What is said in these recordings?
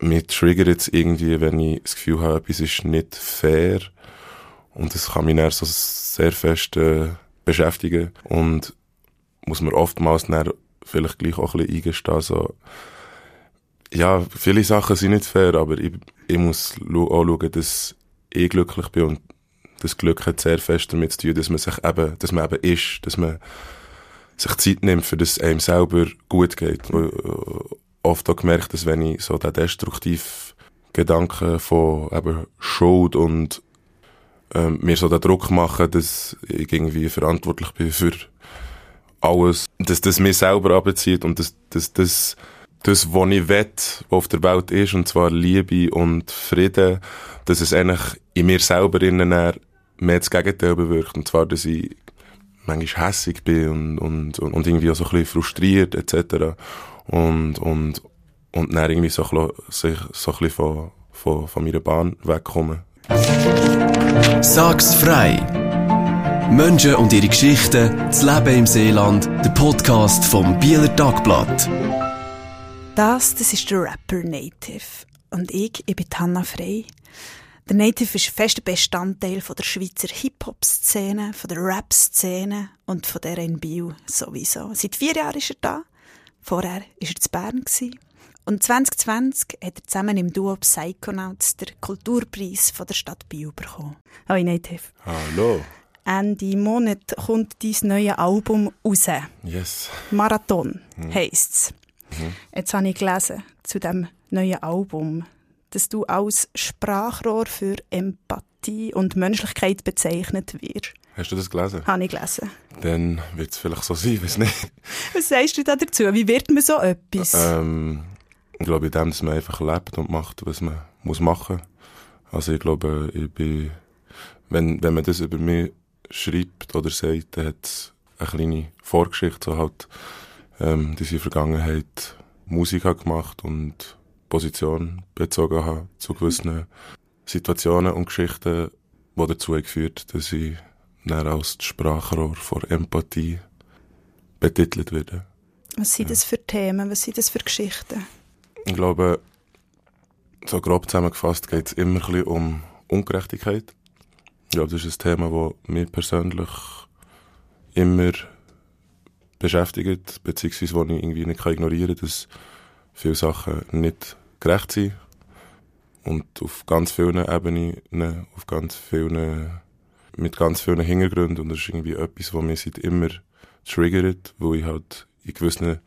mich triggert jetzt irgendwie, wenn ich das Gefühl habe, etwas ist nicht fair. Und das kann mich dann so sehr fest äh, beschäftigen. Und muss man oftmals dann vielleicht gleich auch ein bisschen eingestehen, so, ja, viele Sachen sind nicht fair, aber ich, ich muss auch schauen, dass ich glücklich bin und das Glück hat sehr fest damit zu tun, dass man sich eben, dass man eben ist, dass man sich Zeit nimmt, für das einem selber gut geht. Oft auch gemerkt, dass wenn ich so den destruktiv Gedanken von eben Schuld und ähm, mir so den Druck mache, dass ich irgendwie verantwortlich bin für alles, dass das mir selber abzieht und dass, dass das, das, was ich will, was auf der Welt ist, und zwar Liebe und Frieden, dass es eigentlich in mir selber innen mehr das Gegenteil bewirkt. Und zwar, dass ich manchmal hässig bin und, und, und irgendwie auch so ein bisschen frustriert, etc. Und, und, und dann irgendwie so, ein bisschen, so ein bisschen von, von, von meiner Bahn wegkommen. Sag's frei! Menschen und ihre Geschichten, das Leben im Seeland, der Podcast vom Bieler Tagblatt. Das, das ist der Rapper Native. Und ich, ich bin Hanna Frey. Der Native ist fester Bestandteil von der Schweizer Hip-Hop-Szene, von der Rap-Szene und von der Biel sowieso. Seit vier Jahren ist er da. Vorher war er zu Bern. Und 2020 hat er zusammen im Duo Psychonauts den Kulturpreis von der Stadt Biel bekommen. Hallo Native. Hallo. Ende Monat kommt dein neues Album raus. Yes. Marathon mhm. heisst es. Mhm. Jetzt habe ich gelesen zu dem neuen Album, dass du als Sprachrohr für Empathie und Menschlichkeit bezeichnet wirst. Hast du das gelesen? Habe ich gelesen. Dann wird es vielleicht so sein, weiß nicht. Was sagst du da dazu? Wie wird man so etwas? Ähm, ich glaube, in dem, dass man einfach lebt und macht, was man muss machen. Also ich glaube, ich bin, wenn, wenn man das über mich schreibt oder sagt, dann hat es eine kleine Vorgeschichte, so halt, ähm, dass ich in der Vergangenheit Musik habe gemacht und Position bezogen habe zu gewissen Situationen und Geschichten, die dazu geführt dass ich dann als Sprachrohr vor Empathie betitelt werde. Was sind das für Themen? Was sind das für Geschichten? Ich glaube, so grob zusammengefasst geht es immer ein bisschen um Ungerechtigkeit. Ich glaube, das ist ein Thema, das mich persönlich immer beschäftigt, beziehungsweise wo ich irgendwie nicht ignorieren kann, dass viele Sachen nicht gerecht sind und auf ganz vielen Ebenen, auf ganz vielen, mit ganz vielen Hintergründen und das ist irgendwie etwas, was mich seit immer triggert, wo ich halt in gewissen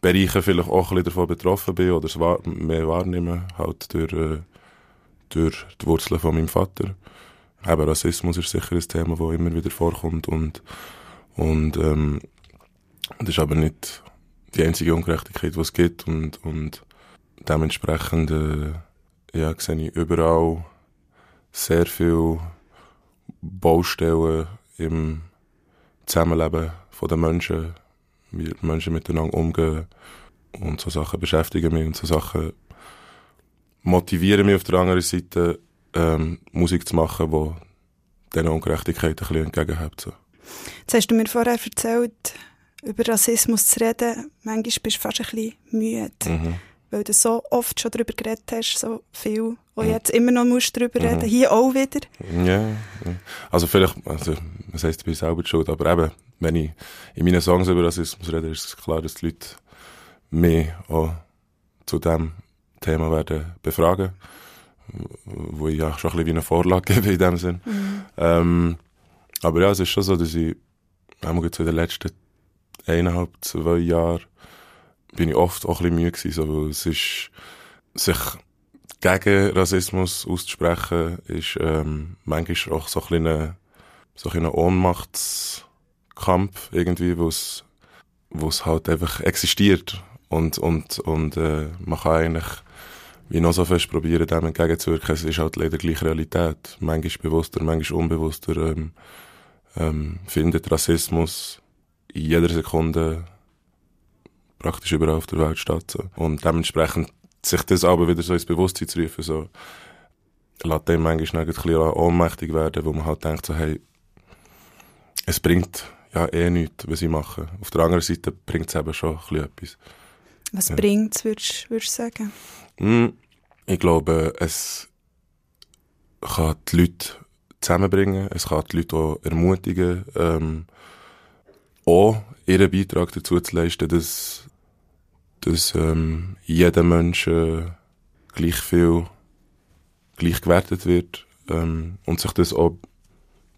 Bereichen vielleicht auch ein bisschen davon betroffen bin oder es mehr wahrnehme, halt durch, äh, durch die Wurzeln von meinem Vater. Eben Rassismus ist sicher ein Thema, das immer wieder vorkommt und, und ähm, das ist aber nicht die einzige Ungerechtigkeit, die es gibt und, und dementsprechend äh, ja, sehe ich überall sehr viele Baustellen im Zusammenleben der Menschen, wie Menschen miteinander umgehen und so Sachen beschäftigen mich und so Sachen motivieren mich auf der anderen Seite ähm, Musik zu machen, die diesen Ungerechtigkeiten ein bisschen entgegenhält. So. Jetzt hast du mir vorher erzählt, über Rassismus zu reden. Manchmal bist du fast ein bisschen müde. Mhm. Weil du so oft schon darüber geredet hast, so viel. Und mhm. jetzt immer noch musst darüber mhm. reden. Hier auch wieder. Ja. Also vielleicht, also, das heisst, ich bin selber schuld, aber eben, wenn ich in meinen Songs über Rassismus rede, ist es klar, dass die Leute mich auch zu diesem Thema werden befragen wo ich ja schon ein bisschen wie eine Vorlage gebe in dem Sinn. Mhm. Ähm, aber ja, es ist schon so, dass ich einmal in den letzten eineinhalb, zwei Jahren bin ich oft auch ein bisschen müde gewesen, so, es ist, sich gegen Rassismus auszusprechen, ist ähm, manchmal auch so ein bisschen so ein Ohnmachtskampf irgendwie, wo es wo es halt einfach existiert und und und äh, man kann eigentlich wie noch so fest probieren, dem entgegenzuwirken. Es ist halt leider gleich Realität. Manchmal bewusster, manchmal unbewusster ähm, ähm, findet Rassismus in jeder Sekunde praktisch überall auf der Welt statt. So. Und dementsprechend sich das aber wieder so ins Bewusstsein zu rufen, so, lässt dem manchmal ein bisschen ohnmächtig werden, wo man halt denkt, so, hey, es bringt ja eh nichts, was ich mache. Auf der anderen Seite bringt es eben schon ein bisschen etwas. Was ja. bringt es, würdest du sagen? Hm, Ich glaube, es kann die Leute zusammenbringen, es kann die Leute auch ermutigen, ähm, auch ihren Beitrag dazu zu leisten, dass, dass ähm, jeder Mensch äh, gleich viel gleich gewertet wird ähm, und sich das auch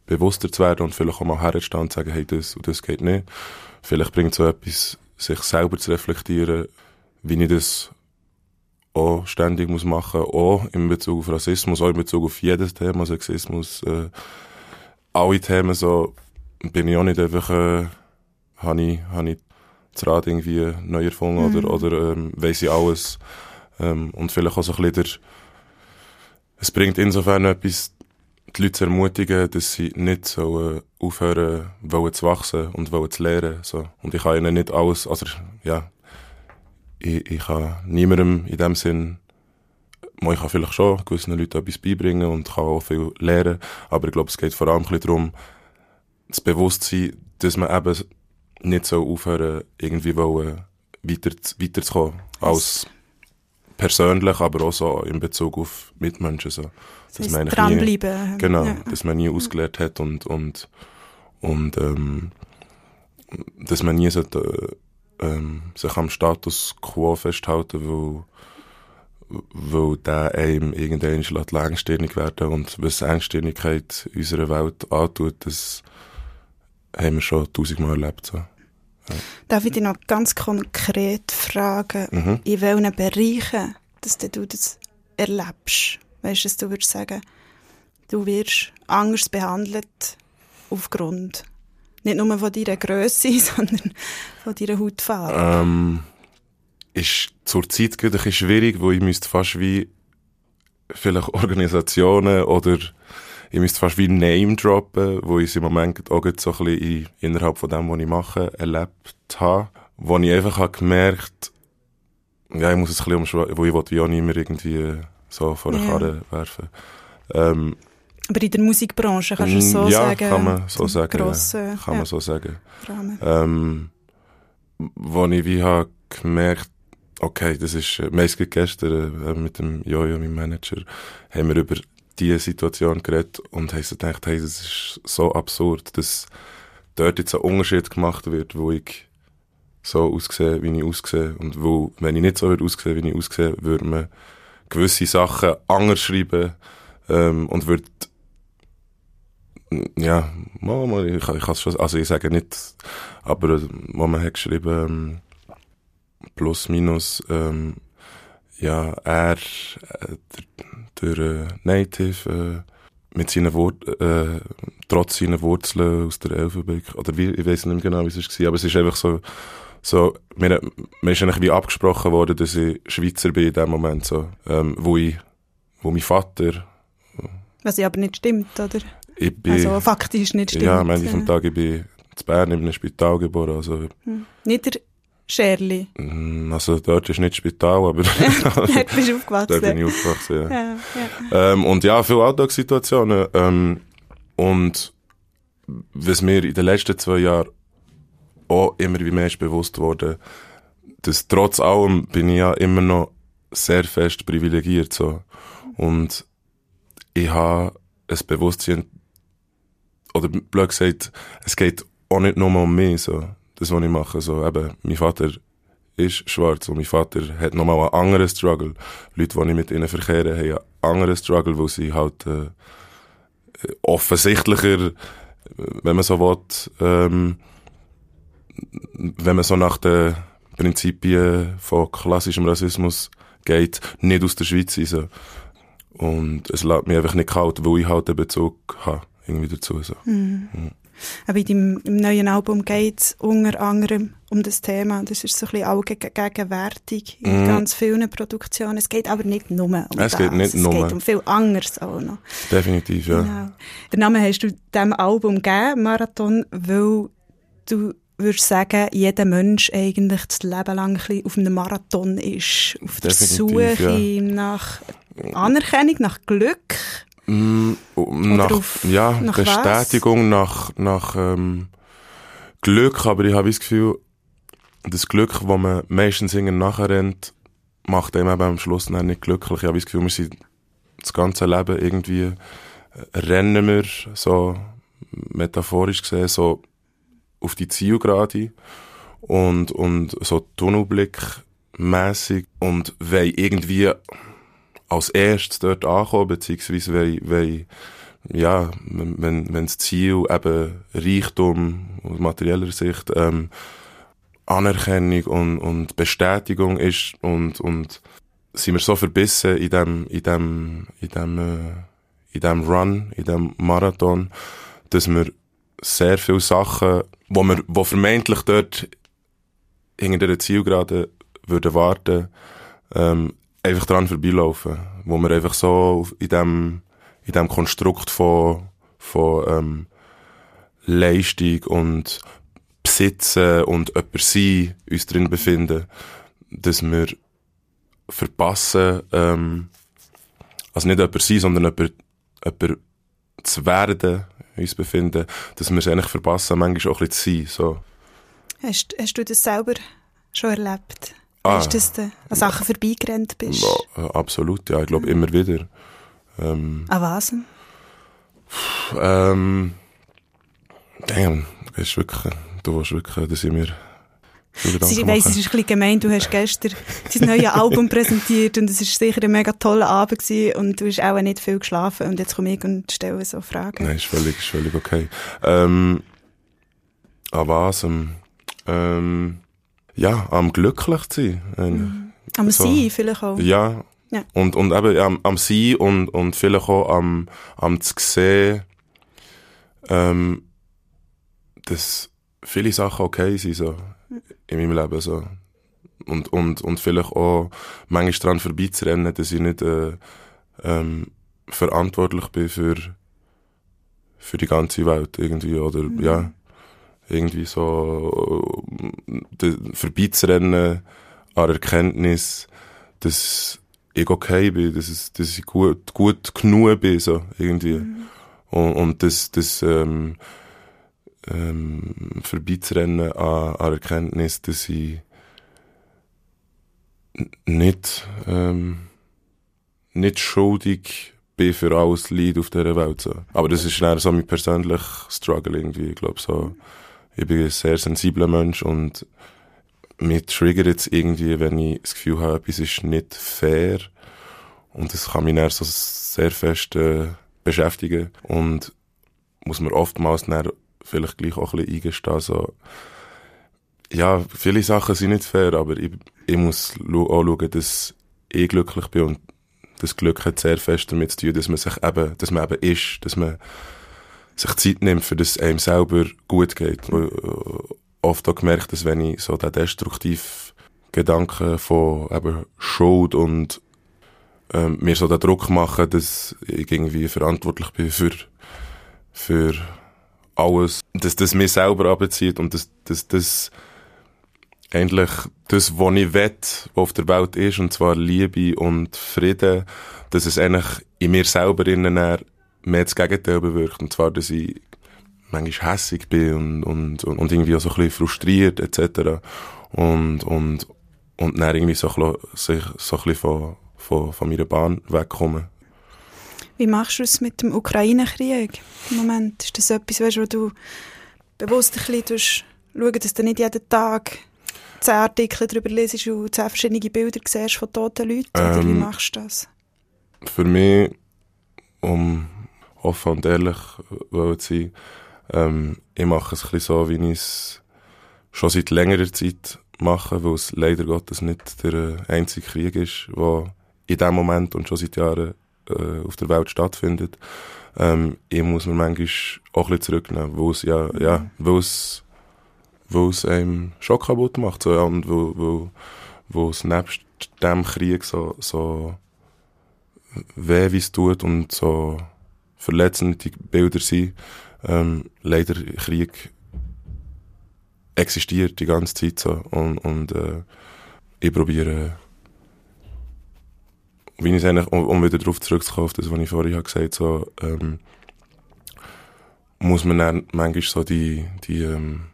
bewusster zu werden und vielleicht auch mal herzustehen und zu sagen, hey, das und das geht nicht. Vielleicht bringt so etwas, sich selber zu reflektieren, wie ich das auch ständig muss machen, auch in Bezug auf Rassismus, auch in Bezug auf jedes Thema, Sexismus, äh, alle Themen so, bin ich auch nicht einfach, äh, habe ich, hab ich das Rad irgendwie neu erfunden Mhm. oder, oder ähm, weiss ich alles. Ähm, und vielleicht auch so ein bisschen der, es bringt insofern etwas, die Leute zu ermutigen, dass sie nicht so äh, aufhören wollen zu wachsen und wollen zu lernen. So. Und ich kann ihnen nicht alles, also ja, ich, ich kann niemandem in dem Sinn, ich kann vielleicht schon gewissen Leuten etwas beibringen und kann auch viel lernen, aber ich glaube, es geht vor allem ein bisschen darum, das Bewusstsein, dass man eben nicht so aufhören, irgendwie wollen, weiter, weiterzukommen, als persönlich, aber auch so in Bezug auf Mitmenschen. So. Das man nie-. Genau, Ja. dass man nie ausgelernt hat und, und, und ähm, dass man nie sollte, äh, ähm, sich am Status quo festhalten, weil, weil der einem irgendwann lässt engstirnig werden und was Engstirnigkeit unserer Welt antut, das haben wir schon tausendmal erlebt. So. Darf ich dich noch ganz konkret fragen, Mhm. in welchen Bereichen dass du das erlebst? Weißt du, dass du würdest sagen, du wirst anders behandelt aufgrund nicht nur von deiner Grösse, sondern von deiner Hautfarbe. Ähm, ist zur Zeit gerade ein bisschen schwierig, wo ich müsste fast wie vielleicht Organisationen oder ich müsste fast wie Name droppen, wo ich im Moment auch so ein bisschen in, innerhalb von dem, was ich mache, erlebt habe. Wo ich einfach habe gemerkt, ja, ich muss es ein bisschen umschreiben, wo ich will, wie auch nicht mehr irgendwie so vor eine Ja. Karre werfen. Ähm, Aber in der Musikbranche kannst du es so ja, sagen. kann man so sagen. Grossen, ja. Kann ja, man so sagen. Rahmen. Ähm, wo ich wie habe gemerkt, okay, das ist, äh, meist gestern äh, mit dem Jojo, meinem Manager, haben wir über diese Situation geredet und haben so gedacht, hey, das ist so absurd, dass dort jetzt ein Unterschied gemacht wird, wo ich so aussehe, wie ich aussehe. Und wo, wenn ich nicht so würde aussehen, wie ich aussehe, würde man gewisse Sachen anders schreiben, ähm, und würde ja, mal, mal, ich, ich kann schon, also ich sage nicht, aber äh, wo man hat geschrieben, ähm, plus, minus, ähm, ja, er, äh, der, der äh, Native, äh, mit seinen Wort, äh, trotz seiner Wurzeln aus der Elfenbeck, oder wie, ich weiß nicht mehr genau, wie es war, aber es ist einfach so, so, mir, mir ist eigentlich wie abgesprochen worden, dass ich Schweizer bin in dem Moment, so, ähm, wo ich, wo mein Vater, Was ja aber nicht stimmt, oder? ich bin, Also faktisch nicht stimmt. ja, am Ende vom Tag, ich bin in Bern in einem Spital geboren, also, Nicht der Scherli. mm, also dort ist nicht Spital, aber Dort bist du aufgewachsen. dort bin ich aufgewachsen, ja. ja, ja. Ähm, und ja, viele Alltagssituationen. Ähm, und was mir in den letzten zwei Jahren auch immer wie mehr ist bewusst wurde, dass trotz allem bin ich ja immer noch sehr fest privilegiert. So. Und ich habe ein Bewusstsein, oder blöd gesagt, es geht auch nicht nur um mich, so, das, was ich mache. So, eben, mein Vater ist schwarz und mein Vater hat nochmal einen anderen Struggle. Leute, die ich mit ihnen verkehre, haben einen anderen Struggle, wo sie halt äh, offensichtlicher, wenn man so will, ähm, wenn man so nach den Prinzipien von klassischem Rassismus geht, nicht aus der Schweiz sein. Und es lässt mich einfach nicht kalt, weil ich halt einen Bezug habe, irgendwie dazu. So. Aber in deinem im neuen Album geht es unter anderem um das Thema. Das ist so ein bisschen allgegenwärtig in Mhm. ganz vielen Produktionen. Es geht aber nicht nur um Es das. geht nicht nur. Es geht um viel anderes auch noch. Definitiv, ja. Genau. Den Namen hast du diesem Album gegeben, Marathon, weil du würdest sagen, jeder Mensch eigentlich das Leben lang ein bisschen auf einem Marathon ist. Auf der Definitiv, Suche nach Anerkennung, nach Glück. Mm, nach, auf- ja, nach Bestätigung, nach, nach ähm, Glück, aber ich habe das Gefühl, das Glück, wo man meistens irgendwie nachher rennt, macht einem eben am Schluss nicht glücklich. Ich habe das Gefühl, wir sind das ganze Leben irgendwie, äh, rennen wir, so metaphorisch gesehen, so auf die Zielgerade und, und so Tunnelblick mäßig und wollen irgendwie als erstes dort ankommen, beziehungsweise wollen, wollen ja, wenn, wenn das Ziel eben Reichtum aus materieller Sicht ähm, Anerkennung und, und Bestätigung ist und, und sind wir so verbissen in dem, in dem, in dem, äh, in dem Run, in dem Marathon, dass wir sehr viele Sachen, wo wir, wo vermeintlich dort hinter der Zielgerade würden warten, ähm, einfach dran vorbeilaufen, wo wir einfach so in dem, in dem Konstrukt von, von ähm, Leistung und Besitzen und jemand sein uns drin befinden, dass wir verpassen, ähm, also nicht jemand sein, sondern jemand, zu werden, uns befinden, dass wir es eigentlich verpassen, manchmal auch ein bisschen zu sein. So. Hast, hast du das selber schon erlebt? Ah, du, dass du an Sachen vorbeigerannt bist? Ja, absolut, ja. Ich glaube, mhm. immer wieder. Ähm, an was? Ähm, damn, das ist wirklich, du willst wirklich, dass ich mir ich weiss, es ist ein bisschen gemein, du hast gestern dein neues Album präsentiert und es war sicher ein mega toller Abend gewesen und du hast auch nicht viel geschlafen und jetzt komme ich und stelle so Fragen. Nein, ist völlig, ist völlig okay. Ähm, an was? Ähm, ja, am glücklich zu sein. Mhm. Am so. Sein vielleicht auch. Ja. ja. Und, und eben am, am Sein und, und vielleicht auch am, am zu sehen, ähm, dass viele Sachen okay sind, so, in meinem Leben, so. Und, und, und vielleicht auch manchmal daran vorbeizurennen, dass ich nicht, äh, ähm, verantwortlich bin für, für die ganze Welt, irgendwie, oder, mhm. ja irgendwie so äh, vorbeizurennen an Erkenntnis, dass ich okay bin, dass, es, dass ich gut, gut genug bin, so irgendwie. Mhm. Und, und das, das ähm, ähm, vorbeizurennen an, an Erkenntnis, dass ich nicht, ähm, nicht schuldig bin für alles Leid auf dieser Welt. So. Aber das ist dann so mein persönlicher Struggle irgendwie, ich glaube so ich bin ein sehr sensibler Mensch und mich triggert jetzt irgendwie, wenn ich das Gefühl habe, etwas ist nicht fair. Und das kann mich dann so sehr fest äh, beschäftigen. Und muss man oftmals dann vielleicht gleich auch ein bisschen eingestehen, so, ja, viele Sachen sind nicht fair, aber ich, ich muss auch schauen, dass ich glücklich bin und das Glück hat sehr fest damit zu tun, dass man sich eben, dass man eben ist, dass man sich Zeit nimmt, für das einem selber gut geht. Äh, oft auch gemerkt, dass wenn ich so den destruktiven Gedanken von eben Schuld und ähm, mir so den Druck mache, dass ich irgendwie verantwortlich bin für, für alles, dass das mir selber abzieht und dass, dass das eigentlich das, was ich will, was auf der Welt ist, und zwar Liebe und Frieden, dass es eigentlich in mir selber innen mehr das Gegenteil bewirkt. Und zwar, dass ich manchmal hässig bin und, und, und irgendwie auch so ein bisschen frustriert etc. Und, und, und dann irgendwie so, so ein bisschen von, von, von meiner Bahn wegkommen. Wie machst du es mit dem Ukraine-Krieg im Moment? Ist das etwas, weißt, wo du bewusst ein bisschen schauen, dass du nicht jeden Tag zehn Artikel darüber lesest und zehn verschiedene Bilder siehst von toten Leuten? Ähm, oder wie ähm, machst du das? Für mich, um offen und ehrlich wollen sein. Ähm, ich mache es ein bisschen so, wie ich es schon seit längerer Zeit mache, weil es leider Gottes nicht der einzige Krieg ist, der in dem Moment und schon seit Jahren äh, auf der Welt stattfindet. Ähm, ich muss mir manchmal auch ein bisschen zurücknehmen, weil es ja, ja, weil es, weil es einem schon kaputt macht, so, ja, und weil, weil, weil es nebst dem Krieg so, so weh wie es tut und so verletzende Bilder sind. Ähm, leider Krieg existiert die ganze Zeit so und, und äh, ich probiere wie ich eigentlich, um, um wieder darauf zurückzukommen, das, was ich vorhin habe gesagt so, ähm, muss man dann manchmal so die, die, ähm,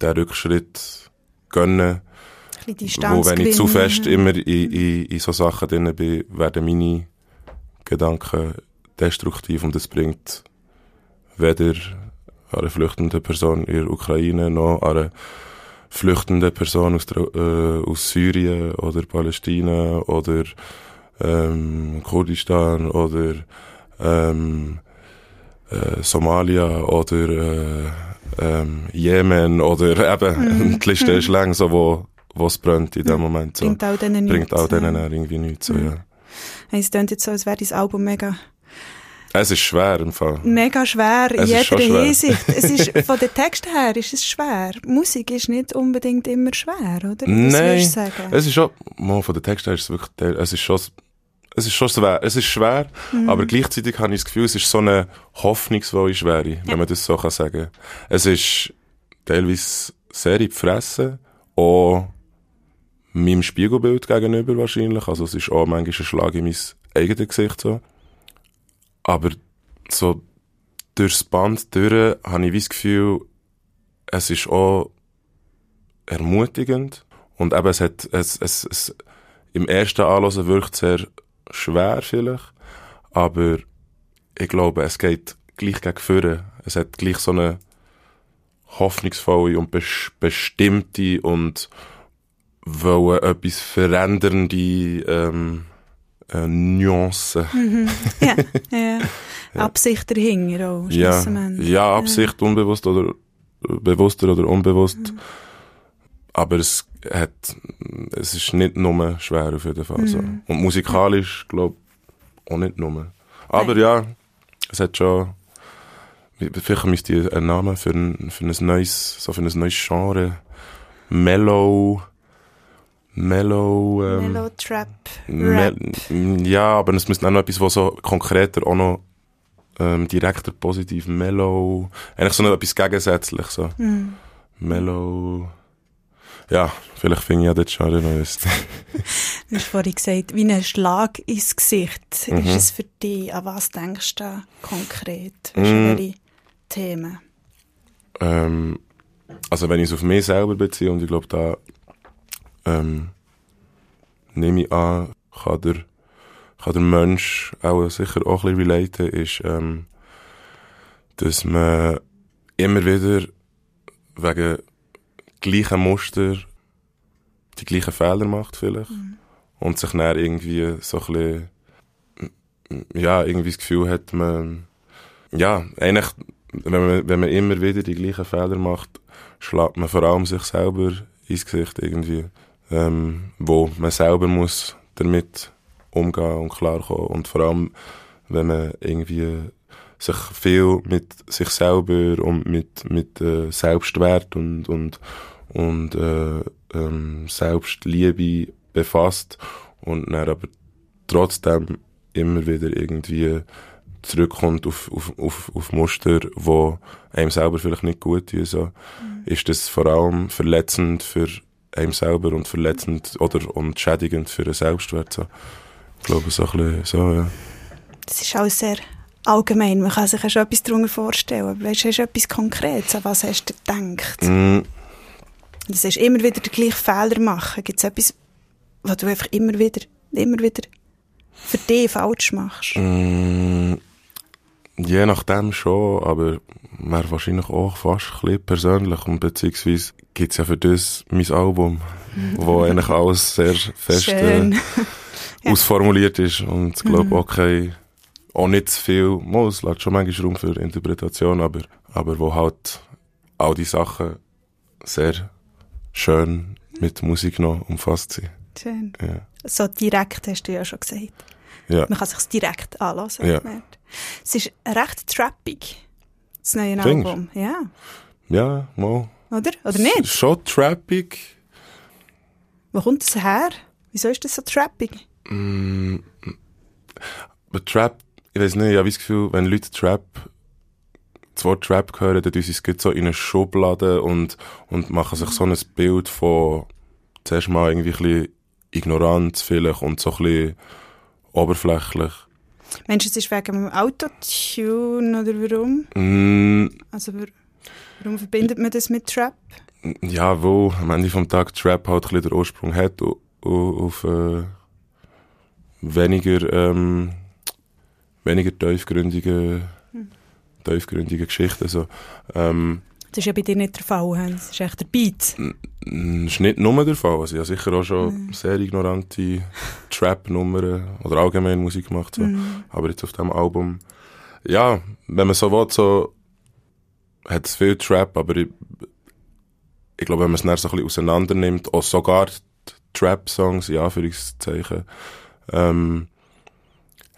den Rückschritt gönnen. Wo, wenn ich zu fest immer in, in, in so Sachen drin bin, werden meine Gedanken destruktiv und das bringt weder eine flüchtende Person in der Ukraine noch eine flüchtende Person aus, der, äh, aus Syrien oder Palästina oder ähm, Kurdistan oder ähm, äh, Somalia oder äh, ähm, Jemen oder eben, die Liste ist lang, so wo es brennt in dem Moment. So. Bringt auch denen nichts. Bringt auch denen ja. irgendwie nichts. So, Mhm. ja. Es klingt jetzt so, als wäre dein Album mega, Es ist schwer im Fall. mega schwer in jeder. Hinsicht. Es ist, von den Texten her ist es schwer. Musik ist nicht unbedingt immer schwer, oder? Was Nein, sagen? Es ist schon, von den Texten her ist es wirklich, es ist schon, es ist schon schwer, es ist schwer, aber gleichzeitig habe ich das Gefühl, es ist so eine hoffnungsvolle Schwere, wenn man das so kann sagen. Es ist teilweise sehr in die Fresse, auch meinem Spiegelbild gegenüber wahrscheinlich, also es ist auch manchmal ein Schlag in mein eigenes Gesicht so. Aber so durchs Band durch habe ich wie das Gefühl, es ist auch ermutigend und eben es hat, es, es, es, im ersten Anlösen wirkt sehr schwer vielleicht, aber ich glaube, es geht gleich gegen vorne. Es hat gleich so eine hoffnungsvolle und bes bestimmte und wollen etwas verändernde ähm, äh, Nuancen. ja, ja. Absicht dahinter auch, Ja, ja, Absicht, unbewusst oder bewusster oder unbewusst. Aber es hat, es ist nicht nur schwer auf jeden Fall. So. Und musikalisch, glaube ich, auch nicht nur. Aber ja, es hat schon, vielleicht müsste ich einen Namen für ein, für ein neues, so für ein neues Genre. Mellow, Mellow, ähm, Mellow Trap, Me-. Ja, aber es müsste auch noch etwas, was so konkreter auch noch ähm, direkter positiv, mellow, eigentlich so noch etwas gegensätzlich, so. Mhm. Mellow, ja, vielleicht finde ich ja dort schon ein neues. Du hast vorhin gesagt, wie ein Schlag ins Gesicht. Mhm. Ist es für dich, an was denkst du konkret? Du, Mm. welche Themen? ähm, also wenn ich es auf mich selber beziehe, und ich glaube, da ähm, nehme ich an, kann der, kann der Mensch auch sicher auch ein bisschen relaten, ist, ähm, dass man immer wieder wegen gleichen Muster die gleichen Fehler macht vielleicht und sich dann irgendwie so ein bisschen ja, irgendwie das Gefühl hat, man ja, eigentlich wenn man, wenn man immer wieder die gleichen Fehler macht, schlägt man vor allem sich selber ins Gesicht irgendwie, ähm, wo man selber muss damit umgehen und klarkommen. Und vor allem, wenn man irgendwie sich viel mit sich selber und mit, mit äh, Selbstwert und, und, und äh, ähm, Selbstliebe befasst und dann aber trotzdem immer wieder irgendwie zurückkommt auf, auf, auf, auf Muster, wo einem selber vielleicht nicht gut tun, so, ist das vor allem verletzend für einem selber und verletzend oder und schädigend für den Selbstwert. So. Ich glaube, so ein bisschen so, ja. Das ist auch sehr allgemein. Man kann sich ja schon etwas darunter vorstellen. Aber weißt, hast du etwas Konkretes? An was hast du gedacht? Mm, Du sagst, immer wieder den gleichen Fehler machen. Gibt es etwas, was du einfach immer wieder, immer wieder für dich falsch machst? mm, je nachdem schon, aber wäre wahrscheinlich auch fast ein bisschen persönlich und beziehungsweise gibt es ja für das mein Album, wo eigentlich alles sehr fest äh. Ja. ausformuliert ist und ich glaube auch kein, auch nicht zu viel, mal, es lässt schon manchmal Raum für Interpretation, aber, aber wo halt all die Sachen sehr schön mit Musik noch umfasst sind. Schön. Ja. So direkt hast du ja schon gesagt. Ja. Man kann sich direkt anlassen. Ja. Es ist recht trappig, das neue Findest? Album. Ja. Ja, mal. Oder? Oder nicht? Schon trappig. Wo kommt das her? Wieso ist das so trappig? Mm, aber Trap, ich weiß nicht, ich habe das Gefühl, wenn Leute Trap, das Wort Trap hören, dann sie es so in eine Schublade und, und machen sich so ein Bild von, zuerst mal irgendwie ein bisschen Ignoranz vielleicht und so ein bisschen oberflächlich. Mensch, es ist wegen dem Autotune oder warum? Mm, Also wa- warum verbindet man das mit Trap? Ja, wo am Ende vom Tag Trap halt ein bisschen den Ursprung hat auf, äh, weniger, ähm, weniger tiefgründige, tiefgründige Geschichten. So. Ähm, Das ist ja bei dir nicht der Fall, Hans. Das ist echt der Beat. Das ist nicht nur der Fall. Also ich habe sicher auch schon sehr ignorante Trap-Nummern oder allgemein Musik gemacht. So. Aber jetzt auf diesem Album, ja, wenn man so will, so hat es viel Trap, aber ich, ich glaube, wenn man es dann so ein bisschen auseinander nimmt, auch sogar Trap-Songs, in Anführungszeichen, ähm,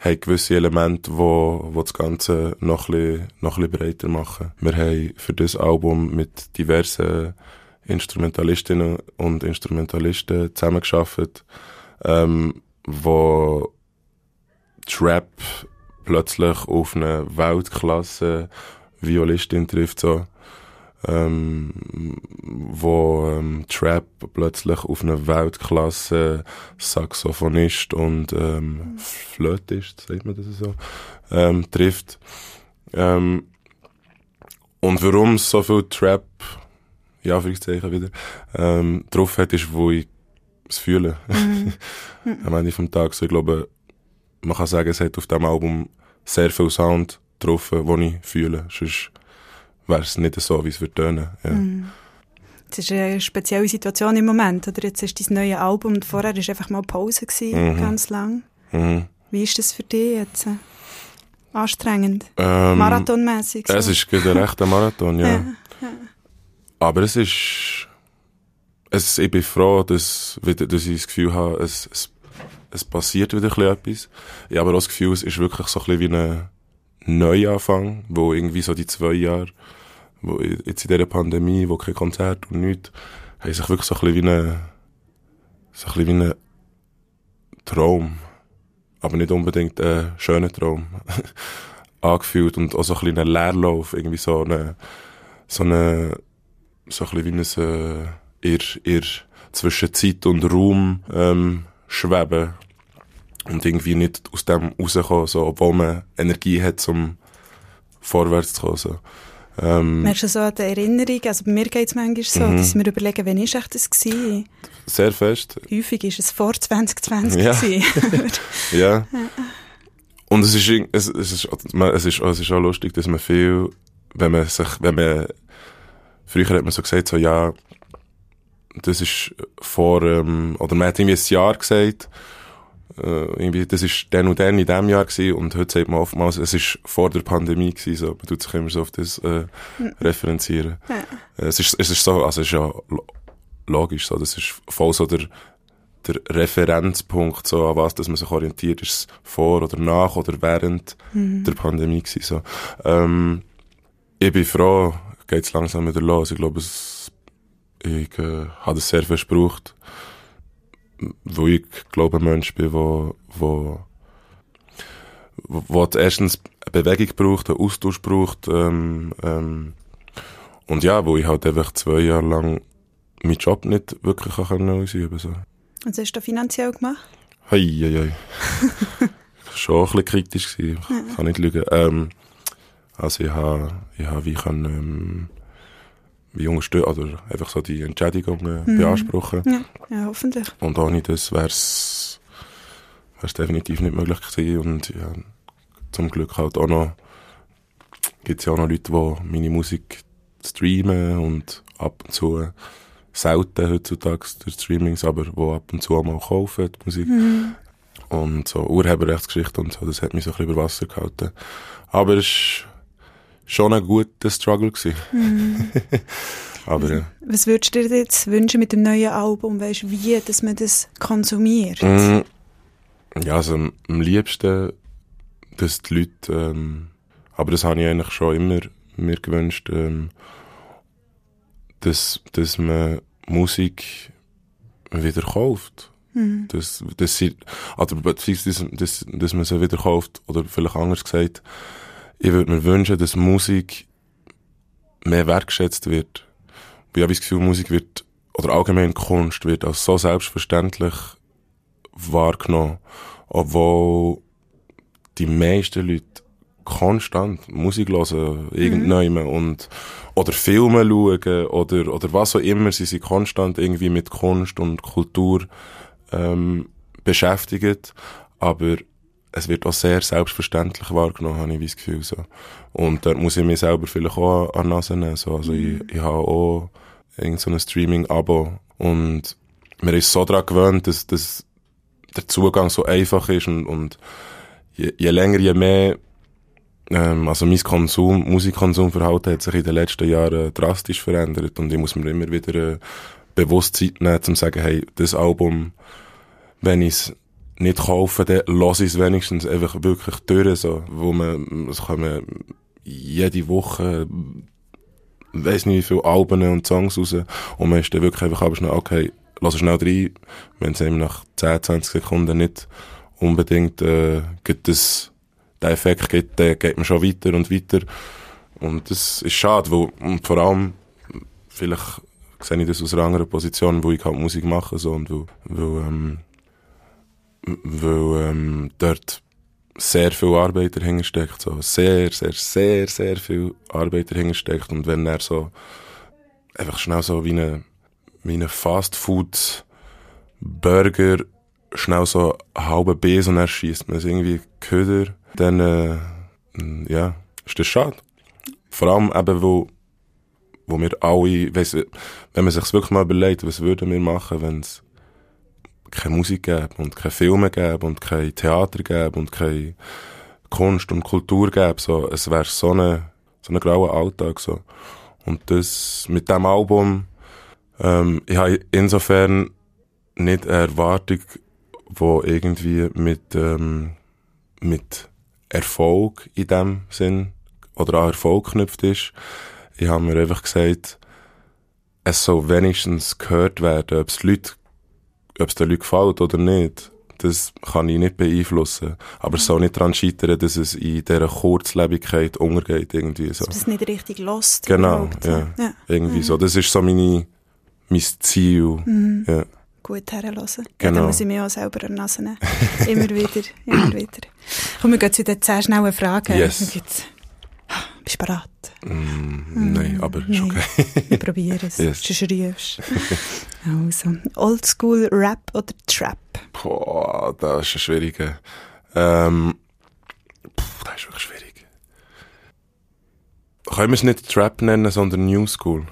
haben gewisse Elemente, wo, wo das Ganze noch ein, bisschen, noch ein bisschen breiter machen. Wir haben für das Album mit diversen Instrumentalistinnen und Instrumentalisten zusammengearbeitet, ähm, wo Trap plötzlich auf eine Weltklasse Violistin trifft, so, ähm, wo ähm, Trap plötzlich auf eine Weltklasse Saxophonist und ähm, Flötist, sagt man das so, ähm, trifft. Ähm, und warum so viel Trap, ja, Anführungszeichen wieder, ähm, drauf hat, ist, wo ich es fühle. Am Ende vom Tag, so, ich glaube, man kann sagen, es hat auf dem Album sehr viel Sound drauf, den ich fühle. Sonst wäre es nicht so, wie es würde tönen. Ja. Es ist eine spezielle Situation im Moment. Oder jetzt ist dein neues Album und vorher war einfach mal Pause, gewesen, ganz lang. Mhm. Wie ist das für dich jetzt? Anstrengend? Ähm, Marathonmäßig? So? Es ist gerade ein rechter Marathon, ja. Ja, Aber es ist, es, ich bin froh, dass, wieder, dass ich das Gefühl habe, es, es, es passiert wieder ein etwas. Ich habe aber auch das Gefühl, es ist wirklich so ein bisschen wie ein Neuanfang, wo irgendwie so die zwei Jahre, wo jetzt in dieser Pandemie, wo kein Konzert und nichts, haben sich wirklich so ein bisschen wie ein, so ein bisschen wie ein Traum, aber nicht unbedingt ein schöner Traum, angefühlt und auch so ein bisschen ein Leerlauf, irgendwie so eine, so eine, so ein bisschen wie ein, äh, ir, ir zwischen Zeit und Raum, ähm, schweben. Und irgendwie nicht aus dem rauskommen, so, obwohl man Energie hat, um vorwärts zu kommen, so. Ähm, Merkst du so an der Erinnerung? Also bei mir geht es manchmal so, Mhm. dass wir überlegen, wann echt das gewesen? sehr fest, Häufig ist es vor 2020 Ja. gewesen. ja. Und es ist, es, es ist, es ist, es ist auch lustig, dass man viel, wenn man sich, wenn man, früher hat man so gesagt, so, ja, das ist vor, ähm, oder man hat irgendwie ein Jahr gesagt, äh, irgendwie, das ist dann und dann in diesem Jahr gewesen, und heute sagt man oftmals, es ist vor der Pandemie gewesen, so, man tut sich immer so auf das, äh, referenzieren. Ja. Äh, Es ist, es ist so, also es ist ja lo- logisch, so, das ist voll so der, der Referenzpunkt, so, an was, dass man sich orientiert, ist es vor oder nach oder während der Pandemie gewesen, so. Ähm, ich bin froh, geht's langsam wieder los. Ich glaube, es, ich, äh, habe das sehr fest gebraucht. Wo ich, glaube, ein Mensch bin, wo, wo, wo, erstens eine Bewegung braucht, einen Austausch braucht, ähm, ähm, und ja, wo ich halt einfach zwei Jahre lang meinen Job nicht wirklich können ausüben so. Was hast du da finanziell gemacht? Hei, hei, hei. Schon ein bisschen kritisch gewesen, ich kann nicht lügen. Ähm, also ich habe, ich habe wie kann, ähm, wie unterstützen, oder einfach so die Entschädigungen beanspruchen. Ja, ja hoffentlich. Und ohne das wäre es definitiv nicht möglich gewesen. Und ja, zum Glück halt auch noch, gibt es ja auch noch Leute, die meine Musik streamen und ab und zu, selten heutzutage durch Streamings, aber die ab und zu auch mal kaufen, die Musik. Und so Urheberrechtsgeschichte und so, das hat mich so ein bisschen über Wasser gehalten. Aber es war schon ein guter Struggle gewesen. aber ja. Was würdest du dir jetzt wünschen mit dem neuen Album? Weißt wie dass man das konsumiert? Mm, Ja, also am am liebsten, dass die Leute, ähm, aber das habe ich eigentlich schon immer mir gewünscht, ähm, dass, dass man Musik wieder kauft. Dass, dass sie, dass, dass, dass man sie wieder kauft, oder vielleicht anders gesagt, ich würde mir wünschen, dass Musik mehr wertgeschätzt wird. Ich habe das Gefühl, Musik wird, oder allgemein Kunst wird als so selbstverständlich wahrgenommen, obwohl die meisten Leute konstant Musik hören, irgendjemand und, oder Filme schauen, oder, oder was auch immer. Sie sind konstant irgendwie mit Kunst und Kultur, ähm, beschäftigt. Aber es wird auch sehr selbstverständlich wahrgenommen, habe ich das Gefühl, so. Und dort muss ich mich selber vielleicht auch an die Nase nehmen, so. Also, ich, ich habe auch irgend so ein Streaming-Abo und mir ist so daran gewöhnt, dass, dass der Zugang so einfach ist und, und je, je länger, je mehr ähm, also mein Konsum, Musikkonsumverhalten hat sich in den letzten Jahren drastisch verändert und ich muss mir immer wieder äh, bewusst Zeit nehmen, um zu sagen, hey, das Album, wenn ich es nicht kaufe, dann lasse ich es wenigstens einfach wirklich durch, so, wo man, kann man jede Woche, weiß nicht wie viele Alben und Songs raus und man ist dann wirklich einfach schnell, okay, lass schnell rein, wenn es eben nach 10, 20 Sekunden nicht unbedingt äh, gibt es den Effekt gibt, dann geht man schon weiter und weiter. Und das ist schade, weil, und vor allem, vielleicht sehe ich das aus einer anderen Position, wo ich halt Musik mache, so, und wo, wo, ähm, weil, ähm, dort sehr viel Arbeit dahinter steckt, so, sehr, sehr, sehr, sehr viel Arbeit dahinter steckt, und wenn er so, einfach schnell so wie eine, wie eine Fast-Food Burger schnell so einen halben Besen erschießt, man es irgendwie Köder, dann, äh, ja, ist das schade. Vor allem eben, wo, wo wir alle, weiss, wenn man sich wirklich mal überlegt, was würden wir machen, wenn es keine Musik gäbe und keine Filme gäbe und kein Theater gäbe und keine Kunst und Kultur gäbe, so, es wäre so eine, so ein grauer Alltag, so. Und das, mit dem Album, ähm, ich habe insofern nicht eine Erwartung, wo irgendwie mit, ähm, mit Erfolg in dem Sinn oder an Erfolg geknüpft ist. Ich habe mir einfach gesagt, es soll wenigstens gehört werden, ob es Leute, ob es den Leuten gefällt oder nicht. Das kann ich nicht beeinflussen. Aber es soll nicht daran scheitern, dass es in dieser Kurzlebigkeit untergeht, irgendwie so. Dass es nicht richtig lost. Genau, ja. ja. Irgendwie Mhm. so. Das ist so meine, mein Ziel. Mhm. Ja. Gut. Ja, Genau. dann muss ich mich auch selber an Nase nehmen. immer wieder, immer wieder. Komm, wir gehen zu den zehn schnellen Fragen. Yes. Bist du bereit? Mm, nein, aber ist okay. Wir probieren es. Yes. Du schreibst. Also, Oldschool Rap oder Trap? Boah, das ist ein schwieriger. Ähm, pff, das ist wirklich schwierig. Können wir es nicht Trap nennen, sondern New School?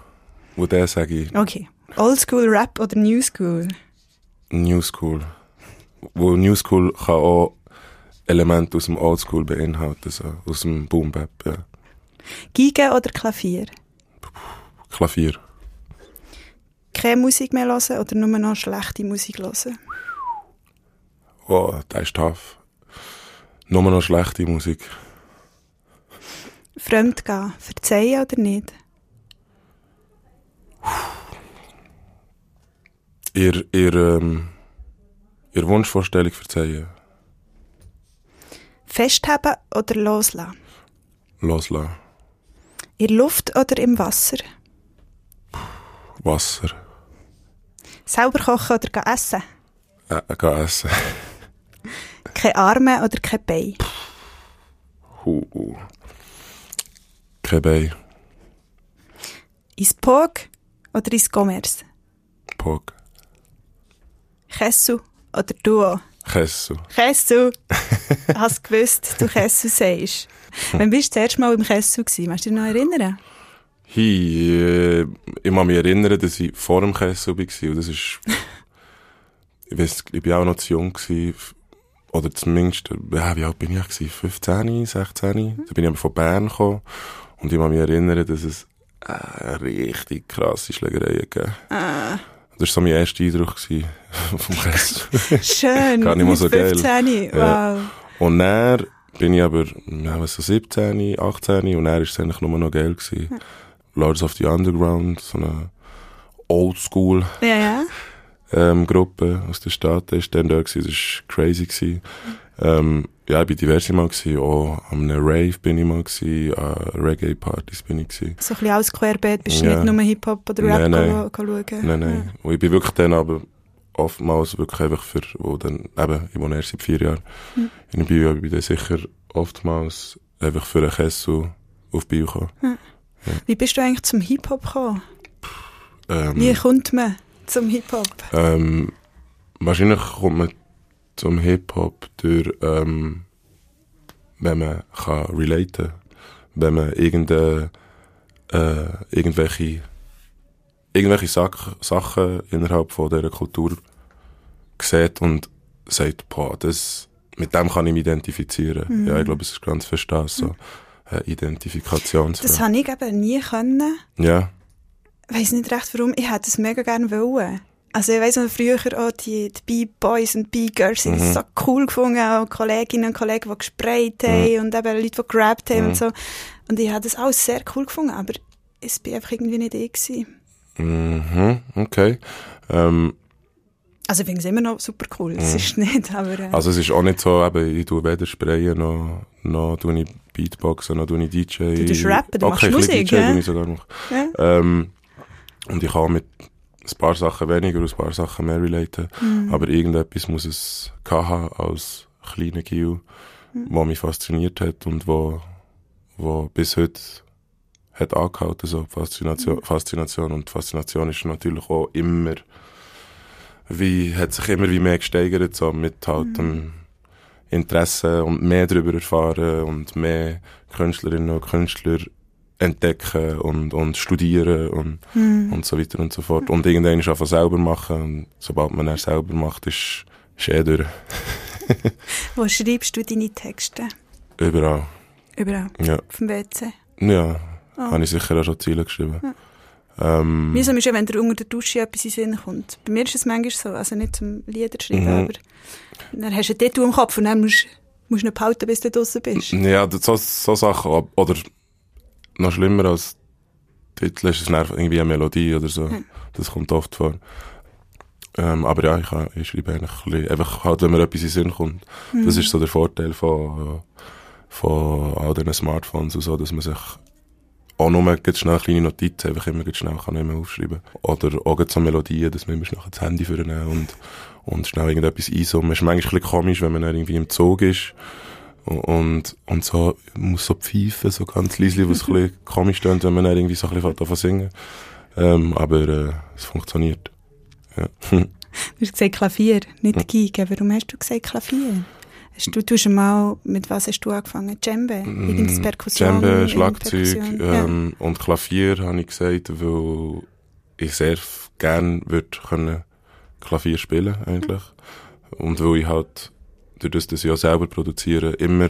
Wo der sage ich Okay. Oldschool Rap oder New School? New School. Wo New School kann auch Elemente aus dem Old School beinhalten, so, aus dem Boom Bap, ja. Giga oder Klavier? Klavier. Keine Musik mehr hören oder nur noch schlechte Musik hören? Oh, das ist tough. Nur noch schlechte Musik. Fremdgehen, verzeihen oder nicht? Ihr, ihr, ähm, ihr Wunschvorstellung verzeihen. Festhaben oder loslassen? Loslassen. In der Luft oder im Wasser? Wasser. Selber kochen oder gehen essen? Äh, gehen essen. Keine Arme oder kein Bein? Hu, hu. Kein Bein. Ins Pog oder ins Commerce? Pog. Kessu oder Duo? Kessu. Kessu! Hast gewusst, du Kessu sagst. Wann bist du das erste Mal im Kessu gewesen? Kannst du dich noch erinnern? Hi, äh, ich kann mich erinnern, dass ich vor dem Kessel war. Und das ist, ich weiss, ich war auch noch zu jung. Gewesen, oder zumindest, ja, wie alt bin ich gewesen? 15, 16? Da bin ich aber von Bern gekommen. Und ich kann mich erinnern, dass es eine richtig krasse Schlägerei gegeben Ah, Das war so mein erster Eindruck vom Kessel. schön. Gar nicht mal so geil. 15. Ja. Wow. Und dann bin ich aber, ja, was so 17, 18 und dann war es eigentlich nur noch geil gewesen. Lords of the Underground, so eine Oldschool Ja, ja. ähm, Gruppe aus den Staaten ist dann da gewesen. Das war crazy gewesen. Ähm, ja, ich bin diverse Mal gewesen. Auch an einem Rave bin ich mal gewesen, an Reggae-Partys bin ich gewesen. So ein bisschen alles querbeet. Bist du Ja. nicht nur Hip-Hop oder Rap Nein, nein. schauen? Nein, nein. Und ich bin wirklich dann aber oftmals wirklich einfach für, wo dann, eben, ich wohne erst seit vier Jahren. Hm. Und ich bin, ich bin dann sicher oftmals einfach für einen Kessel auf Bio gekommen. Wie bist du eigentlich zum Hip-Hop gekommen? Ähm, Wie kommt man zum Hip-Hop? ähm, wahrscheinlich kommt man zum Hip-Hop durch, ähm, wenn man kann relaten wenn man irgendeine, äh, irgendwelche, irgendwelche Sachen, Sachen innerhalb von dieser Kultur sieht und sagt, boah, das, mit dem kann ich mich identifizieren. Ja, ich glaube, es ist ganz das, so, eine Identifikationsfrage. Das habe ich eben nie können. Ja, Ich weiss nicht recht warum. Ich hätte es mega gerne wollen. Also ich weiss noch früher auch die, die B-Boys und B-Girls sind Mhm. so cool gefunden, auch Kolleginnen und Kollegen, die gesprayt Mhm. haben und eben Leute, die gerappt haben und so. Und ich habe das alles sehr cool gefunden, aber es war einfach irgendwie nicht ich. Gewesen. mhm, okay. Ähm, Also ich finde es immer noch super cool, das ist nicht, aber... Äh, Also es ist auch nicht so, eben, ich tue weder sprayen, noch, noch tue ich Beatboxen, noch tue ich DJ. Du tust rappen, du okay, machst Musik, DJ ja? ich sogar noch. Ja. Ähm, und ich kann mit ein paar Sachen weniger und ein paar Sachen mehr relaten. Mhm. Aber irgendetwas muss es haben als kleiner Gil, Mhm. was mich fasziniert hat und wo, wo bis heute hat angehalten, so Faszination, Mhm. Faszination. Und Faszination ist natürlich auch immer, wie, hat sich immer wie mehr gesteigert, so mit halt dem Interesse und mehr darüber erfahren und mehr Künstlerinnen und Künstler entdecken und, und studieren und, und so weiter und so fort. Und irgendwann ist einfach selber machen und sobald man es selber macht, ist, ist eh durch. Wo schreibst du deine Texte? Überall. Überall. Ja, Auf dem WC. ja. Habe ich sicher auch schon Ziele geschrieben. Ähm, Mühsam ist ja, wenn dir unter der Dusche etwas in den Sinn kommt. Bei mir ist es manchmal so, also nicht zum Lieder schreiben, Mhm. aber dann hast du ein Tattoo im Kopf und dann musst musst du nicht behalten, bis du draußen bist. Ja, so, so Sachen. Oder noch schlimmer als Titel ist es irgendwie eine Melodie oder so. Das kommt oft vor. Ähm, aber ja, ich, kann- ich schreibe eigentlich ein bisschen, einfach halt, wenn mir etwas in den Sinn kommt. Das ist so der Vorteil von, von all diesen Smartphones und so, dass man sich auch nur ganz schnell kleine Notizen einfach immer ganz schnell kann mehr aufschreiben. Oder auch so Melodien, dass man immer schnell das Handy vornehmen und, und schnell irgendetwas einsummen. Es ist manchmal ein bisschen komisch, wenn man irgendwie im Zug ist und, und so, muss so pfeifen, so ganz leise, was ein bisschen komisch klingt, wenn man dann irgendwie so ein bisschen zu singen. Ähm, aber, äh, es funktioniert. Ja. Du hast gesagt Klavier, nicht Geige. Warum hast du gesagt Klavier? Hast du, du hast mal, mit was hast du angefangen? Djembe? Irgendeine Perkussion? Mm, Djembe, Schlagzeug Perkussion? Ja. ähm, und Klavier habe ich gesagt, weil ich sehr f- gern würde können Klavier spielen eigentlich. Und weil ich halt, durch das, dass ich auch selber produziere, immer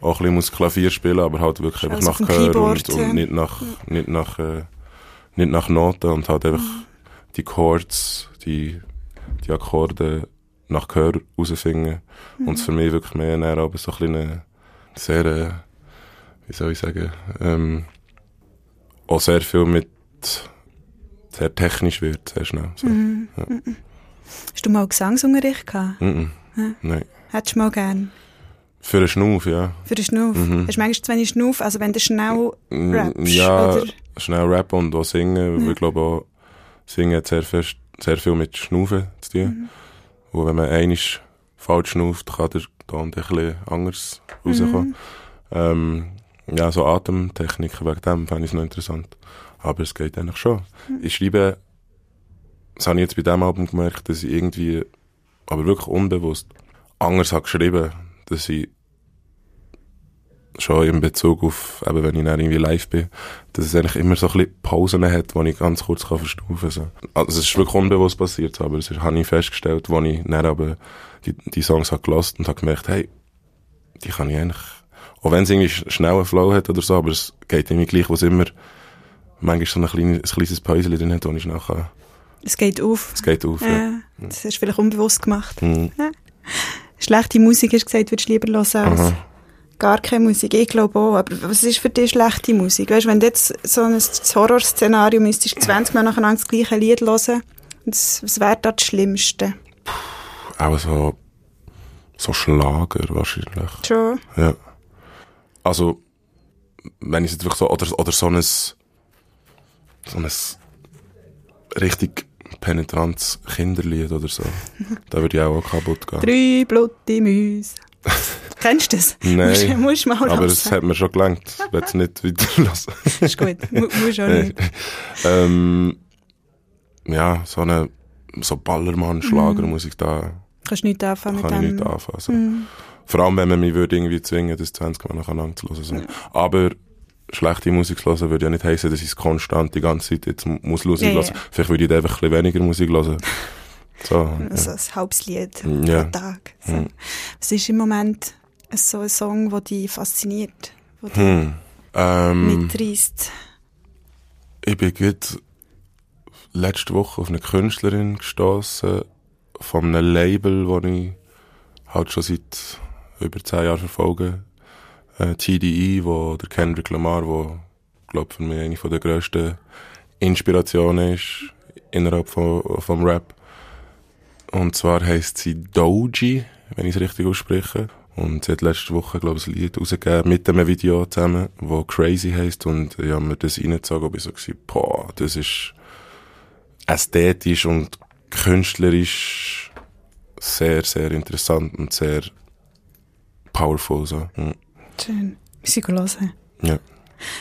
auch ein bisschen muss Klavier spielen, aber halt wirklich einfach Also nach Gehör und, ja. und nicht nach, nicht nach, äh, nicht nach Noten und halt einfach Mhm. die Chords, die, die Akkorde nach Gehör rausfinden. Und es für mich wirklich mehr näher, aber so ein bisschen eine sehr, äh, wie soll ich sagen, ähm, auch sehr viel mit, sehr technisch wird, sehr schnell. So. Mhm. Hast du mal Gesangsunterricht gehabt? Mhm. Nein. Hättest du mal gern? Für einen Schnuff, ja. Für den Schnuff? Hast du manchmal zu wenig Schnuff? Also wenn du schnell rappst? Ja, Oder? schnell rappen und auch singen. weil Ich glaube auch, singen hat sehr, fest, sehr viel mit Schnaufen zu tun. Und wenn man einisch falsch schnauft, kann der Ton ein bisschen anders rauskommen. Ähm, ja, so Atemtechniken, wegen dem fände ich es noch interessant. Aber es geht eigentlich schon. Ich schreibe, das habe ich jetzt bei diesem Album gemerkt, dass ich irgendwie, aber wirklich unbewusst, anders habe geschrieben, dass ich schon in Bezug auf, eben wenn ich dann irgendwie live bin, dass es eigentlich immer so ein bisschen Pausen hat, wo ich ganz kurz kann verstufen so. Also es ist wirklich unbewusst passiert, aber das habe ich festgestellt, wo ich dann aber die, die Songs habe gelost und habe gemerkt, hey, die kann ich eigentlich, auch wenn es irgendwie sch- schnell einen Flow hat oder so, aber es geht irgendwie gleich, wo es immer manchmal so ein, kleine, ein kleines Päuschen drin hat, wo ich kann. Es geht auf. Es geht auf, ja. Ja, das hast du vielleicht unbewusst gemacht. Mhm. Schlechte Musik, hast du gesagt, würdest du lieber hören als Aha. gar keine Musik. Ich glaube auch. Aber was ist für dich schlechte Musik? Weißt du, wenn du jetzt so ein Horrorszenario müsstest, 20 Mal nacheinander das gleiche Lied hören, was, was wäre da das Schlimmste? Auch so, so Schlager wahrscheinlich. Schon? Ja. Also, wenn ich es jetzt wirklich so, oder, oder so ein, so ein richtig penetrantes Kinderlied oder so, da würde ich auch, auch kaputt gehen. Drei blutige Mäuse. Kennst du das? Nein, Musst, musst mal aber hören. es hat mir schon gelangt. Ich will es nicht weiterlassen. ist gut. Mu musst auch nicht. ähm, ja, so eine so Ballermann-Schlagermusik, da Kannst nichts anfangen mit kann ich dem. nicht anfangen. Also. Vor allem, wenn man mich würde irgendwie zwingen, das 20 Mal nacheinander zu hören. So. Aber schlechte Musik zu hören würde ja nicht heißen, dass ich es konstant die ganze Zeit jetzt muss Musik Ja, ja, hören. Vielleicht würde ich einfach ein bisschen weniger Musik hören. So, Also ein halbes Lied Ja. pro Tag. So. Mhm. Was ist im Moment so ein Song, der dich fasziniert, dich Hm. Ähm, mitreißt? ich bin gerade letzte Woche auf eine Künstlerin gestoßen von einem Label, das ich halt schon seit über zehn Jahren verfolge. Äh, TDE, wo der Kendrick Lamar, wo glaub für mich eine von der grössten Inspirationen ist innerhalb von, vom Rap. Und zwar heisst sie Doji, wenn ich es richtig ausspreche. Und sie hat letzte Woche, glaube ich, ein Lied rausgegeben mit einem Video zusammen, wo Crazy heisst. Und ich habe mir das reingezogen und bin so gewesen, boah, das ist ästhetisch und künstlerisch sehr, sehr interessant und sehr powerful. So. Mhm. Schön. Musik hören. Ja.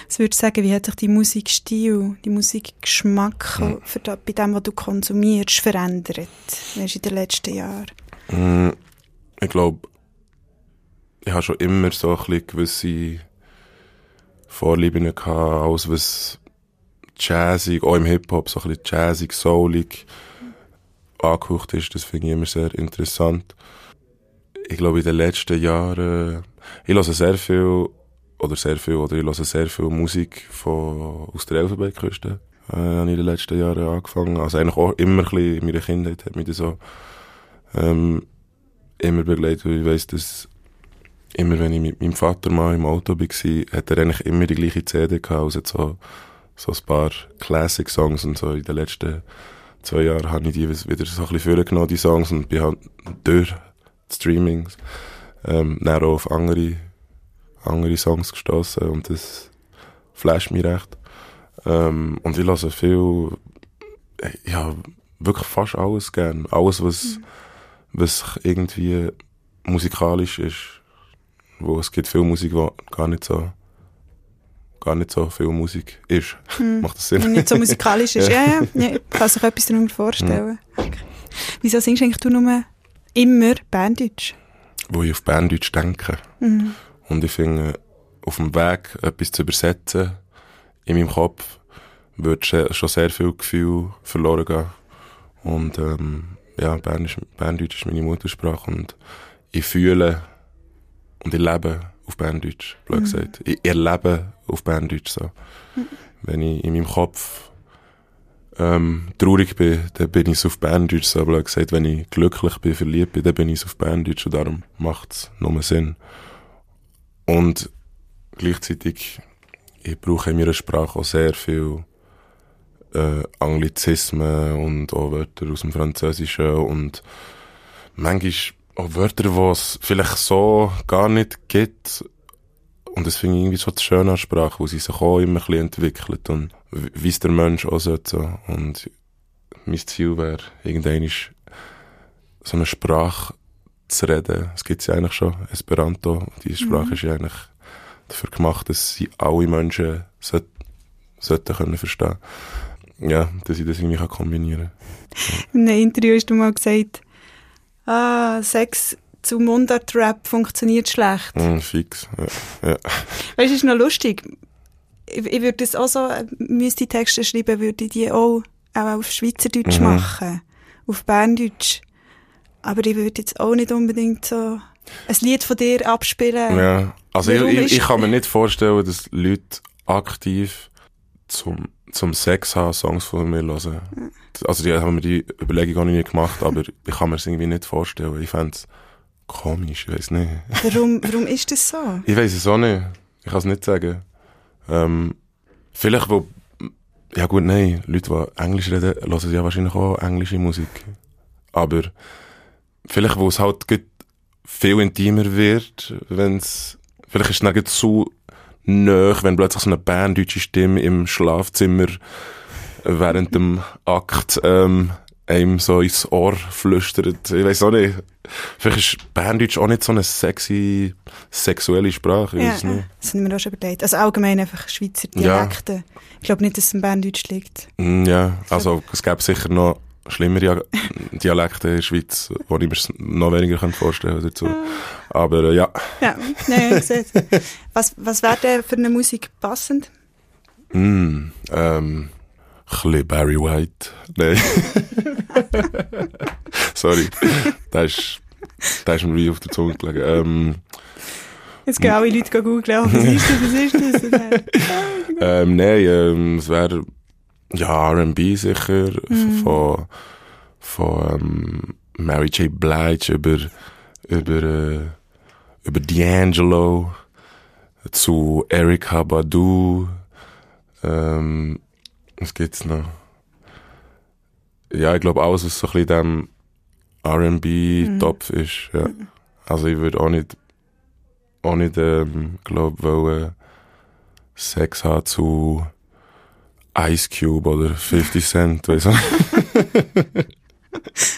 Was würdest du sagen, wie hat sich die Musikstil, die Musikgeschmack Hm. für da, bei dem, was du konsumierst, verändert? Weißt, in den letzten Jahren? Mm, Ich glaube, ich habe schon immer so ein bisschen gewisse Vorlieben gehabt, alles was jazzig, auch im Hip-Hop, so ein bisschen jazzig, soulig angehaucht ist, das finde ich immer sehr interessant. Ich glaube, in den letzten Jahren, ich höre sehr viel, oder sehr viel, oder ich höre sehr viel Musik von, aus der Elfenbeinküste. Äh, habe ich in den letzten Jahren angefangen. Also eigentlich auch immer ein bisschen in meiner Kindheit hat mich das so, ähm, immer begleitet. weil Ich weiss, dass immer wenn ich mit meinem Vater mal im Auto war, hat er eigentlich immer die gleiche CD gehabt. Also so, so ein paar Classic-Songs und so. In den letzten zwei Jahren habe ich die wieder so ein bisschen vorgenommen, die Songs, und bin halt durch Streamings ähm, dann auch auf andere, andere Songs gestoßen und das flasht mich recht. Ähm, und ich lasse viel, ja, wirklich fast alles gern. Alles, was, was irgendwie musikalisch ist. Wo es gibt viel Musik, wo gar nicht so, gar nicht so viel Musik ist. Macht das Sinn? Und nicht so musikalisch ist. ja, ja, ja, ich kann sich etwas darunter vorstellen. Wieso singst eigentlich du nur immer Berndeutsch? wo ich auf Berndeutsch denke. Und ich finde, auf dem Weg etwas zu übersetzen, in meinem Kopf, wird schon sehr viel Gefühl verloren gehen. Und ähm, ja, Bernisch, Berndeutsch ist meine Muttersprache und ich fühle und ich lebe auf Berndeutsch, blöd gesagt. Ich erlebe auf Berndeutsch so. Wenn ich in meinem Kopf ähm, traurig bin, dann bin ich auf Berndeutsch, blöd gesagt. Wenn ich glücklich bin, verliebt bin, dann bin ich auf Berndeutsch und darum macht es nur Sinn. Und gleichzeitig, ich brauche in meiner Sprache auch sehr viel äh, Anglizismen und auch Wörter aus dem Französischen und manchmal auch Wörter, die es vielleicht so gar nicht gibt. Und das finde ich irgendwie so schön an Sprache, wo sie sich auch immer ein bisschen entwickelt und wie es der Mensch auch sollte. So. Und mein Ziel wäre, irgendwann so eine Sprache zu reden. Es gibt ja eigentlich schon, Esperanto. Diese Sprache ist ja eigentlich dafür gemacht, dass sie alle Menschen sollt, sollten können verstehen. Ja, dass ich das irgendwie kann kombinieren In einem Interview hast du mal gesagt, ah, Sex zu Mundart-Rap funktioniert schlecht. Mm, fix. Ja. ja. Weißt du, ist noch lustig. Ich, ich würde das auch so, äh, müsste ich Texte schreiben, würde ich die auch, auch auf Schweizerdeutsch Mhm. machen. Auf Berndeutsch. Aber ich würde jetzt auch nicht unbedingt so ein Lied von dir abspielen. Ja, also ich, ich, ich kann mir nicht vorstellen, dass Leute aktiv zum, zum Sex haben Songs von mir hören. Also die haben mir die Überlegung auch nie gemacht, aber ich kann mir es irgendwie nicht vorstellen. Ich fände komisch, ich weiß nicht. Warum, warum ist das so? Ich weiß es auch nicht. Ich kann es nicht sagen. Ähm, vielleicht, wo, ja gut, nein, Leute, die Englisch reden, hören ja wahrscheinlich auch englische Musik. Aber vielleicht, wo es halt viel intimer wird, wenn es, vielleicht ist es dann gut zu nöch, wenn plötzlich so eine berndeutsche Stimme im Schlafzimmer während dem Akt, ähm, einem so ins Ohr flüstert. Ich weiß auch nicht. Vielleicht ist Berndeutsch auch nicht so eine sexy, sexuelle Sprache. Ja, das haben wir auch schon überlegt. Also allgemein einfach Schweizer Ja. Dialekte. Ich glaube nicht, dass es im Berndeutsch liegt. Mm, Ja, also es gäbe sicher noch schlimmere Dialekte in der Schweiz, wo ich mir noch weniger könnte vorstellen dazu. Aber äh, ja, Ja, nein, ich. Was, was wäre denn für eine Musik passend? mm, ähm, ein bisschen Barry White. Nein. Sorry, da ist, da ist mir wie auf der Zunge gelegen. Ähm, Jetzt gehen alle Leute googeln, was ist das, was ist das? Ähm, nein, ähm, es wäre ja R&B sicher. Von von ähm, Mary J. Blige über über äh, über D'Angelo zu Erika Badu. Ähm, was gibt's noch ja ich glaube alles was so ein bisschen dem R&B Topf ist ja. also ich würde auch nicht auch nicht ähm, glaube wollen Sex haben zu Ice Cube oder 50 Cent, weißt du?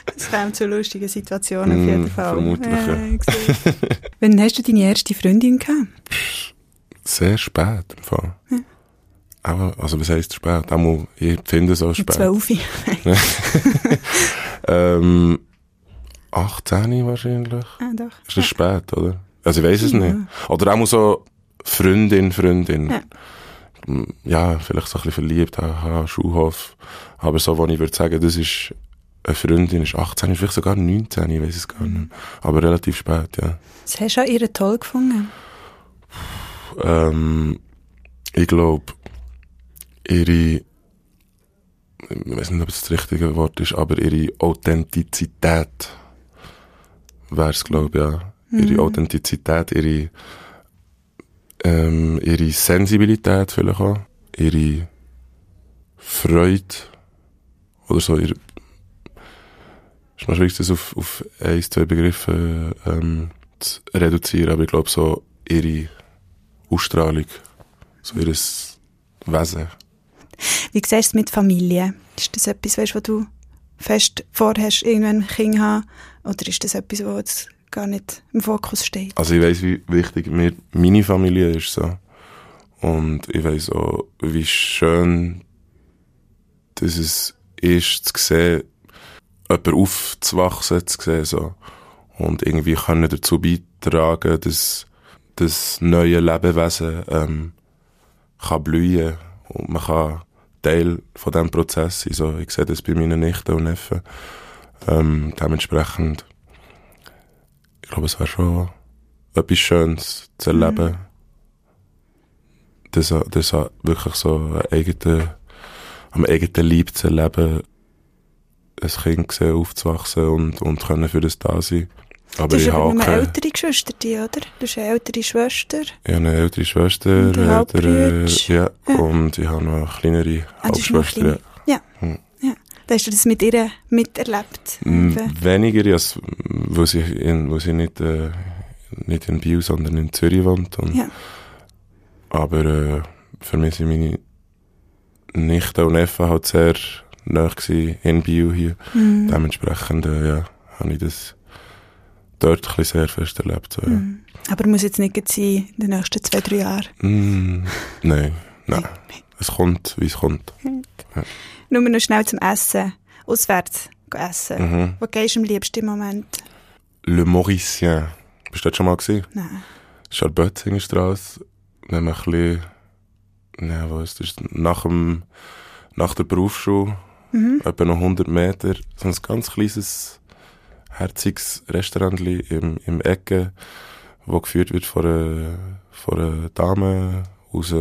Das käme zu lustigen Situationen auf Mm, jeden Fall. vermutlich, ja. Wann hast du deine erste Freundin gehabt? Sehr spät im Fall. Aber, also was heisst spät? Einmal, ich finde es auch spät. zwölf. Ähm, 18 wahrscheinlich. ah, doch. Ist das spät, oder? Also ich weiß es nicht. Oder auch so Freundin, Freundin. Ja. Ja, vielleicht so ein bisschen verliebt, aha, Schulhof. Aber so, wo ich würde sagen, das ist eine Freundin, ist 18, vielleicht sogar 19, ich weiß es gar nicht. Aber relativ spät, ja. Das hast du auch ihre toll gefunden. Ähm, ich glaube, ihre, ich weiß nicht, ob es das richtige Wort ist, aber ihre Authentizität wäre es, glaube ich, ja. Ihre Authentizität, ihre, ähm, ihre Sensibilität vielleicht auch, ihre Freude oder so, ihre, ist noch schwierig, das auf, auf ein, zwei Begriffe ähm, zu reduzieren, aber ich glaube so ihre Ausstrahlung, so ihr Wesen. Wie siehst du es mit Familie? Ist das etwas, weißt, was du fest vorhast, irgendwann ein Kind haben? Oder ist das etwas, was jetzt gar nicht im Fokus steht? Also ich weiß, wie wichtig mir meine Familie ist so. Und ich weiß auch, wie schön dass es ist, zu sehen, jemanden aufzuwachsen, zu sehen, so. Und irgendwie können dazu beitragen, dass das neue Lebewesen, ähm, kann blühen. Und man kann Teil von diesem Prozess sein. So, ich sehe das bei meinen Nichten und Neffen. Ähm, dementsprechend, ich glaube, es wäre schon etwas Schönes zu erleben. Das, das wirklich so einen eigenen, am eigenen Leib zu erleben, ein Kind sehen, aufzuwachsen und, und können für das da sein. Aber Du hast ich aber habe nur ältere Geschwister, die, oder? Du hast eine ältere Schwester. ich habe eine ältere Schwester, Und ältere, ja, Ja. und ich habe noch eine kleinere Ah, Halbschwester. ja. kleine. Ja. Hm. ja. Hast du das mit ihr miterlebt. Weniger, als, wo sie, in, wo sie nicht, äh, nicht in Biel, sondern in Zürich wohnt. Und, Ja. Aber äh, für mich sind meine Nichten und Neffen halt sehr nah in Biel hier. Mhm. Dementsprechend äh, ja, habe ich das dort ein bisschen sehr fest erlebt. So, ja. Mhm. Aber muss jetzt nicht sein in den nächsten zwei, drei Jahren. Mm, nein, nein. Es kommt, wie es kommt. Nur noch schnell zum Essen. Auswärts gehen essen. Mhm. Wo gehst du am liebsten im Moment? Le Mauricien. Bist du dort schon mal gesehen? Nein. Das ist an der Bötzingerstrasse. Wenn man ein bisschen, ja, was ist das? Nach dem, nach der Berufsschule, Mhm. etwa noch 100 Meter, so ein ganz kleines, herziges Restaurant im, im Ecke, wo geführt wird von einer, von einer Dame aus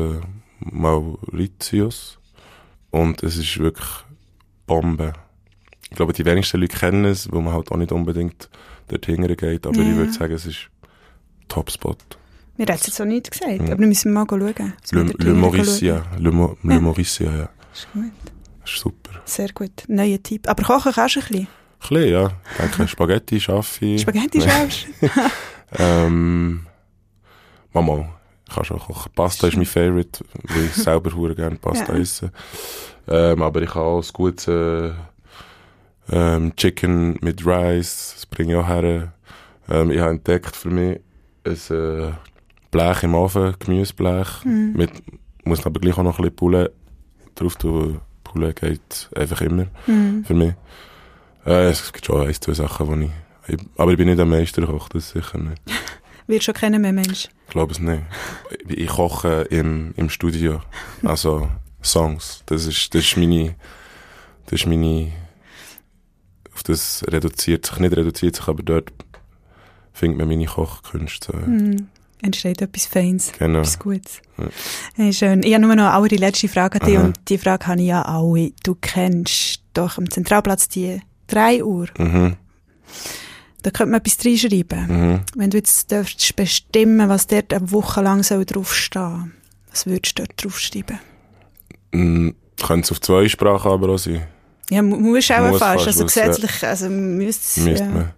Mauritius. Und es ist wirklich Bombe. Ich glaube, die wenigsten Leute kennen es, weil man halt auch nicht unbedingt dorthin geht, aber Ja. ich würde sagen, es ist Topspot. Mir hat es jetzt auch nicht gesagt, Mhm. aber wir müssen mal schauen. wir Le, dort Le Mauricia. Le, Mo, Le Ja. Mauricia, ja. Ist gut. Ist super. Sehr gut. Neuer Tipp. Aber kochen kannst du ein bisschen. Ein bisschen, ja. Ich denke, Spaghetti schaffe ich. Spaghetti schaffst Ähm, Mama, ich kann schon kochen. Pasta ist mein Favorite, weil ich selber hure gerne Pasta Ja. esse. Ähm, aber ich kann auch ein gutes, äh, Ähm, Chicken mit Rice, das bringe ich auch her. Ähm, ich habe entdeckt für mich ein äh, Blech im Ofen, Gemüseblech. Mhm. Mit, muss aber gleich auch noch ein bisschen Poulet drauf tun. Poulet geht einfach immer Mhm. für mich. Äh, es gibt schon ein, zwei Sachen, die ich, ich... Aber ich bin nicht ein Meisterkoch, das sicher nicht. Wird schon kennen mehr Mensch. Ich glaube es nicht. Ich, ich koche im, im Studio. Also Songs. Das ist, das ist meine... Das ist meine... Auf das reduziert sich, nicht reduziert sich, aber dort findet man meine Kochkünste. Mhm. Entsteht etwas Feins. Genau. Etwas Gutes. Ja. Hey, schön. Ich habe nur noch eine letzte Frage an dich Aha. und die Frage habe ich ja alle. Du kennst doch am Zentralplatz die 3 Uhr. Mhm, Da könnte man etwas reinschreiben. mhm. Wenn du jetzt dürftest bestimmen, was dort eine Woche lang soll draufstehen was würdest du dort draufschreiben? Mm, Könnte es auf zwei Sprachen aber auch sein. Ja, mu- musst auch Muss fast. Also was, ja. gesetzlich, also müsste es, Müsste ja. man.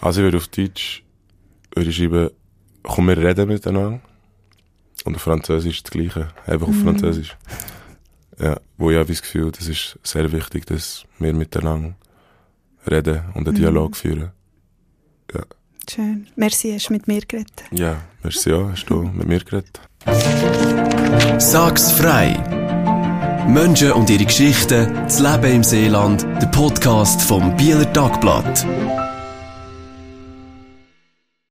Also ich würde auf Deutsch würde ich schreiben, komm, wir reden miteinander. Und auf Französisch das Gleiche. Einfach auf Mhm. Französisch. Ja, wo ich habe das Gefühl, das ist sehr wichtig, dass wir miteinander reden und einen Mhm. Dialog führen. Schön. Merci, hast du mit mir geredet. Ja, merci ja, hast du mit mir geredet. Sag's frei! Menschen und ihre Geschichten, das Leben im Seeland, der Podcast vom Bieler Tagblatt.